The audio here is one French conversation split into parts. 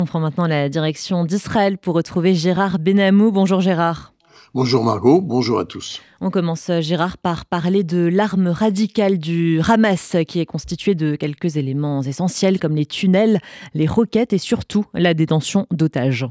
On prend maintenant la direction d'Israël pour retrouver Gérard Benamou. Bonjour Gérard. Bonjour Margot, bonjour à tous. On commence Gérard par parler de l'arme radicale du Hamas qui est constituée de quelques éléments essentiels comme les tunnels, les roquettes et surtout la détention d'otages.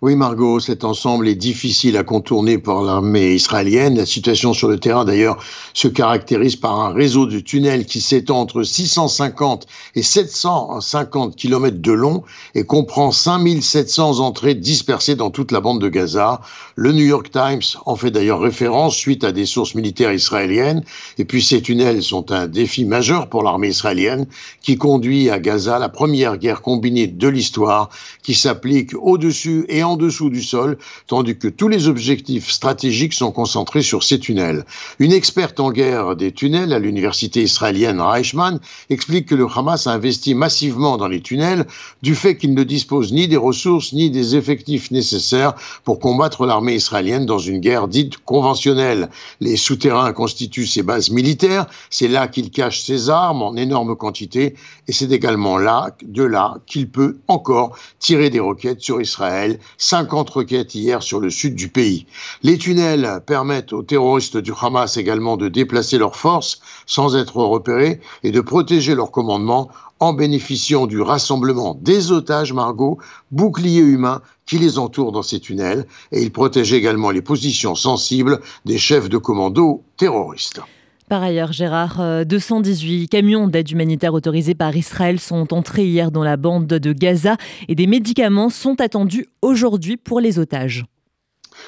Oui, Margot, cet ensemble est difficile à contourner pour l'armée israélienne. La situation sur le terrain, d'ailleurs, se caractérise par un réseau de tunnels qui s'étend entre 650 et 750 km de long et comprend 5700 entrées dispersées dans toute la bande de Gaza. Le New York Times en fait d'ailleurs référence suite à des sources militaires israéliennes. Et puis ces tunnels sont un défi majeur pour l'armée israélienne qui conduit à Gaza la première guerre combinée de l'histoire qui s'applique au-dessus et en dessous du sol, tandis que tous les objectifs stratégiques sont concentrés sur ces tunnels. Une experte en guerre des tunnels à l'université israélienne Reichman explique que le Hamas a investi massivement dans les tunnels du fait qu'il ne dispose ni des ressources ni des effectifs nécessaires pour combattre l'armée israélienne dans une guerre dite conventionnelle. Les souterrains constituent ses bases militaires, c'est là qu'il cache ses armes en énorme quantité et c'est également là, de là, qu'il peut encore tirer des roquettes sur Israël 50 roquettes hier sur le sud du pays. Les tunnels permettent aux terroristes du Hamas également de déplacer leurs forces sans être repérés et de protéger leur commandement en bénéficiant du rassemblement des otages Margot, boucliers humains qui les entourent dans ces tunnels, et ils protègent également les positions sensibles des chefs de commando terroristes. Par ailleurs, Gérard, 218 euh, camions d'aide humanitaire autorisés par Israël sont entrés hier dans la bande de Gaza et des médicaments sont attendus aujourd'hui pour les otages.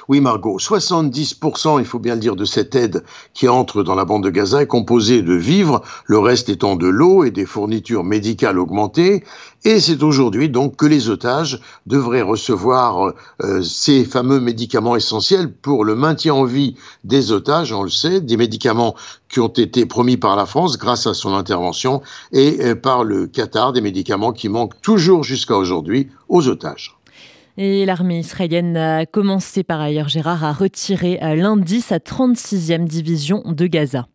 Oui, Margot, 70%, il faut bien le dire, de cette aide qui entre dans la bande de Gaza est composée de vivres, le reste étant de l'eau et des fournitures médicales augmentées. Et c'est aujourd'hui donc que les otages devraient recevoir euh, ces fameux médicaments essentiels pour le maintien en vie des otages, on le sait, des médicaments qui ont été promis par la France grâce à son intervention et euh, par le Qatar, des médicaments qui manquent toujours jusqu'à aujourd'hui aux otages. Et l'armée israélienne a commencé par ailleurs, Gérard, à retirer lundi sa 36e division de Gaza.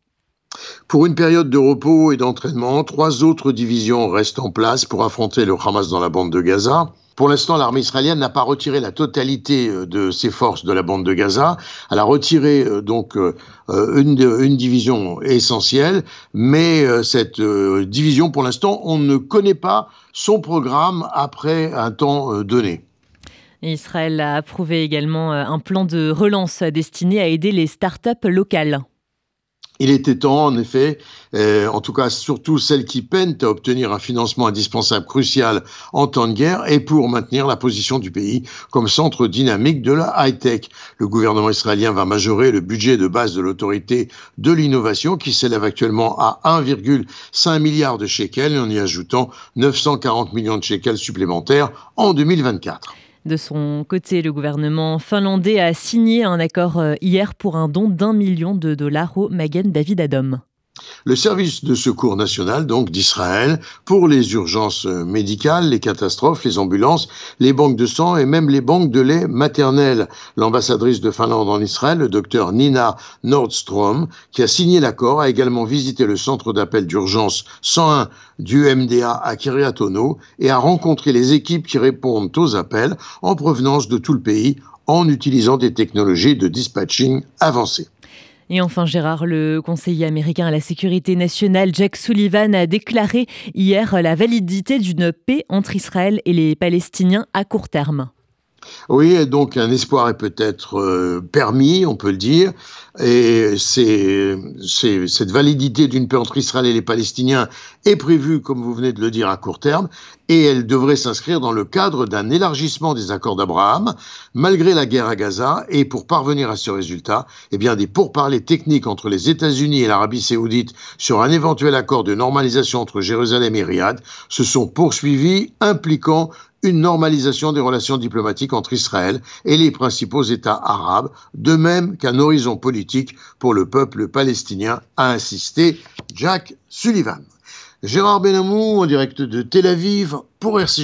Pour une période de repos et d'entraînement, trois autres divisions restent en place pour affronter le Hamas dans la bande de Gaza. Pour l'instant, l'armée israélienne n'a pas retiré la totalité euh, de ses forces de la bande de Gaza. Elle a retiré euh, donc euh, une, une, division essentielle, mais cette division, pour l'instant, on ne connaît pas son programme après un temps donné. Israël a approuvé également euh, un plan de relance destiné à aider les start-up locales. Il était temps, en effet, euh, en tout cas surtout celles qui peinent à obtenir un financement indispensable crucial en temps de guerre et pour maintenir la position du pays comme centre dynamique de la high-tech. Le gouvernement israélien va majorer le budget de base de l'autorité de l'innovation qui s'élève actuellement à 1,5 milliard de shekels en y ajoutant 940 millions de shekels supplémentaires en 2024. De son côté, le gouvernement finlandais a signé un accord euh, hier pour un don d'un million de dollars au Magen David Adom. Le service de secours national, donc d'Israël, pour les urgences médicales, les catastrophes, les ambulances, les banques de sang et même les banques de lait maternel. L'ambassadrice de Finlande en Israël, le docteur Nina Nordstrom, qui a signé l'accord, a également visité le centre d'appel d'urgence 101 du MDA à Kiryat et a rencontré les équipes qui répondent aux appels en provenance de tout le pays en utilisant des technologies de dispatching avancées. Et enfin, Gérard, le conseiller américain à la sécurité nationale, Jack Sullivan, a déclaré hier la validité d'une paix entre Israël et les Palestiniens à court terme. Oui, donc un espoir est peut-être euh, permis, on peut le dire, et c'est, cette validité d'une paix entre Israël et les Palestiniens est prévue, comme vous venez de le dire, à court terme, et elle devrait s'inscrire dans le cadre d'un élargissement des accords d'Abraham, malgré la guerre à Gaza, et pour parvenir à ce résultat, eh bien, des pourparlers techniques entre les États-Unis et l'Arabie saoudite sur un éventuel accord de normalisation entre Jérusalem et Riyad se sont poursuivis, impliquant une normalisation des relations diplomatiques entre Israël et les principaux États arabes, de même qu'un horizon politique pour le peuple palestinien, a insisté Jack Sullivan. Gérard Benamou en direct de Tel Aviv pour RCJ.